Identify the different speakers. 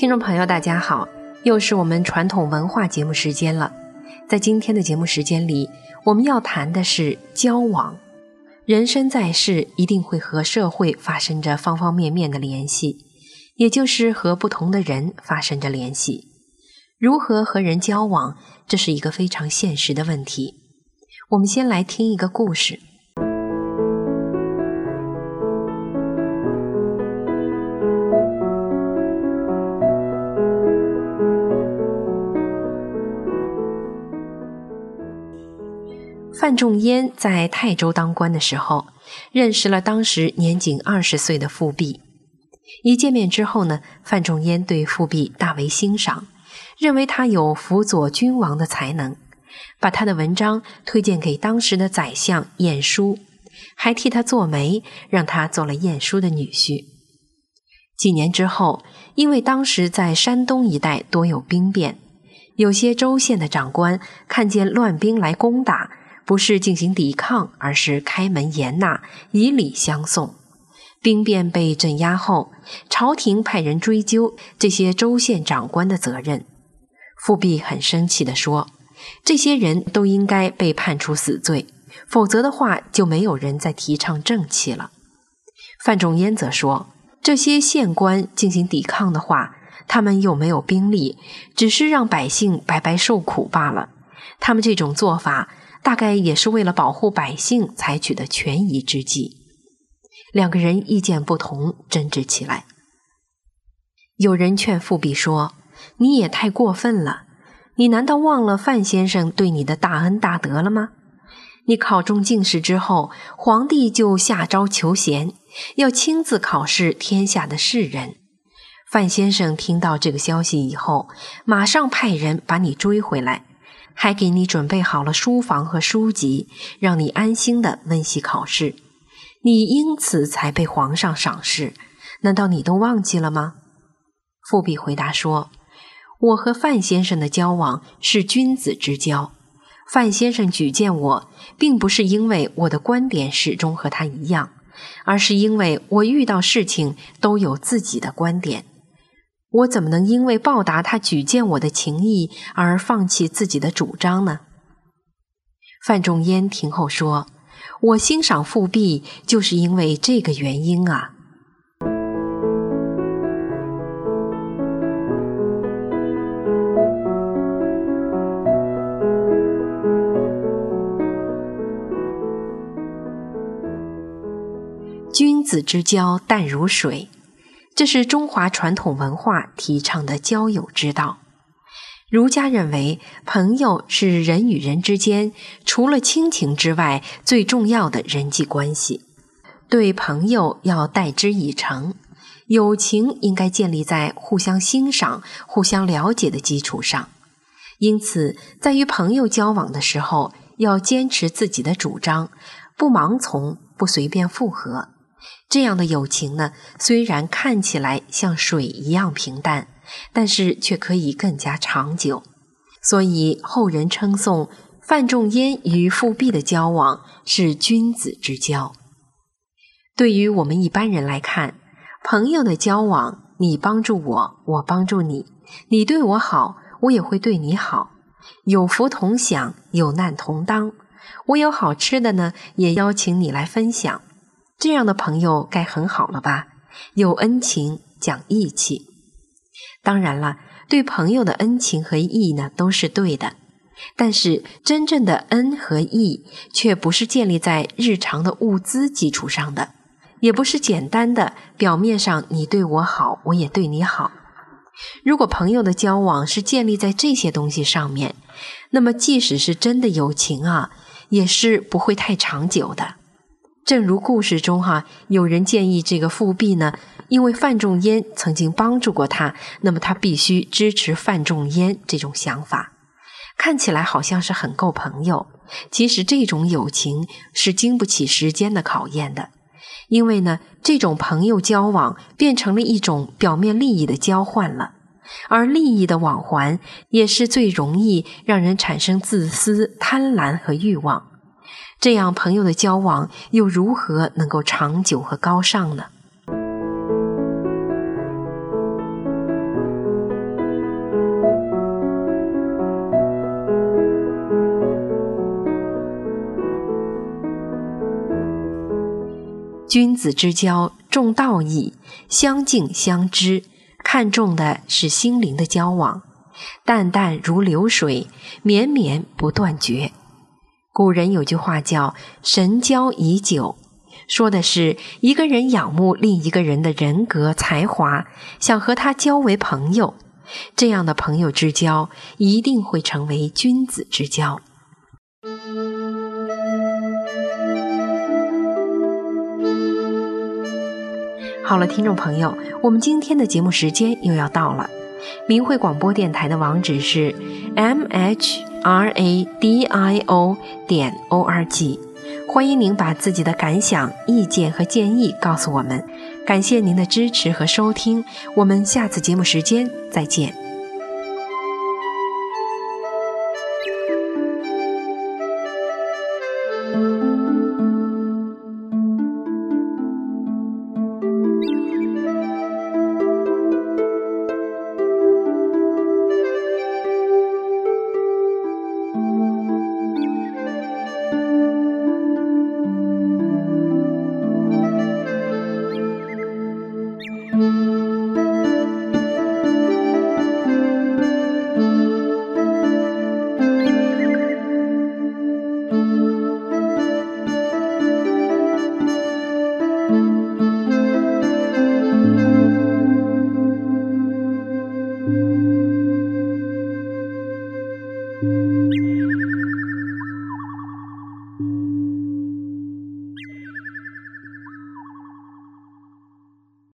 Speaker 1: 听众朋友，大家好，又是我们传统文化节目时间了。在今天的节目时间里，我们要谈的是交往。人生在世，一定会和社会发生着方方面面的联系，也就是和不同的人发生着联系。如何和人交往，这是一个非常现实的问题。我们先来听一个故事。范仲淹在泰州当官的时候，认识了当时年仅二十岁的富弼。一见面之后呢，范仲淹对富弼大为欣赏，认为他有辅佐君王的才能，把他的文章推荐给当时的宰相晏殊，还替他做媒，让他做了晏殊的女婿。几年之后，因为当时在山东一带多有兵变，有些州县的长官看见乱兵来攻打。不是进行抵抗，而是开门严纳，以礼相送。兵变被镇压后，朝廷派人追究这些州县长官的责任。富弼很生气地说：“这些人都应该被判处死罪，否则的话就没有人再提倡正气了。”范仲淹则说：“这些县官进行抵抗的话，他们又没有兵力，只是让百姓白白受苦罢了。他们这种做法。”大概也是为了保护百姓采取的权宜之计。两个人意见不同，争执起来。有人劝富弼说：“你也太过分了！你难道忘了范先生对你的大恩大德了吗？你考中进士之后，皇帝就下诏求贤，要亲自考试天下的士人。范先生听到这个消息以后，马上派人把你追回来。”还给你准备好了书房和书籍，让你安心的温习考试。你因此才被皇上赏识，难道你都忘记了吗？富弼回答说：“我和范先生的交往是君子之交。范先生举荐我，并不是因为我的观点始终和他一样，而是因为我遇到事情都有自己的观点。”我怎么能因为报答他举荐我的情谊而放弃自己的主张呢？范仲淹听后说：“我欣赏富弼，就是因为这个原因啊。”君子之交淡如水。这是中华传统文化提倡的交友之道。儒家认为，朋友是人与人之间除了亲情之外最重要的人际关系。对朋友要待之以诚，友情应该建立在互相欣赏、互相了解的基础上。因此，在与朋友交往的时候，要坚持自己的主张，不盲从，不随便附和。这样的友情呢，虽然看起来像水一样平淡，但是却可以更加长久。所以后人称颂范仲淹与富弼的交往是君子之交。对于我们一般人来看，朋友的交往，你帮助我，我帮助你，你对我好，我也会对你好，有福同享，有难同当。我有好吃的呢，也邀请你来分享。这样的朋友该很好了吧？有恩情，讲义气。当然了，对朋友的恩情和义呢，都是对的。但是真正的恩和义，却不是建立在日常的物资基础上的，也不是简单的表面上你对我好，我也对你好。如果朋友的交往是建立在这些东西上面，那么即使是真的友情啊，也是不会太长久的。正如故事中哈，有人建议这个富弼呢，因为范仲淹曾经帮助过他，那么他必须支持范仲淹这种想法。看起来好像是很够朋友，其实这种友情是经不起时间的考验的，因为呢，这种朋友交往变成了一种表面利益的交换了，而利益的往还也是最容易让人产生自私、贪婪和欲望。这样朋友的交往又如何能够长久和高尚呢？君子之交重道义相敬相知看重的是心灵的交往淡淡如流水绵绵不断绝。古人有句话叫“神交已久”，说的是一个人仰慕另一个人的人格才华，想和他交为朋友，这样的朋友之交一定会成为君子之交。好了，听众朋友，我们今天的节目时间又要到了。明慧广播电台的网址是 m h r a d i o 点 o r g，欢迎您把自己的感想、意见和建议告诉我们。感谢您的支持和收听，我们下次节目时间再见。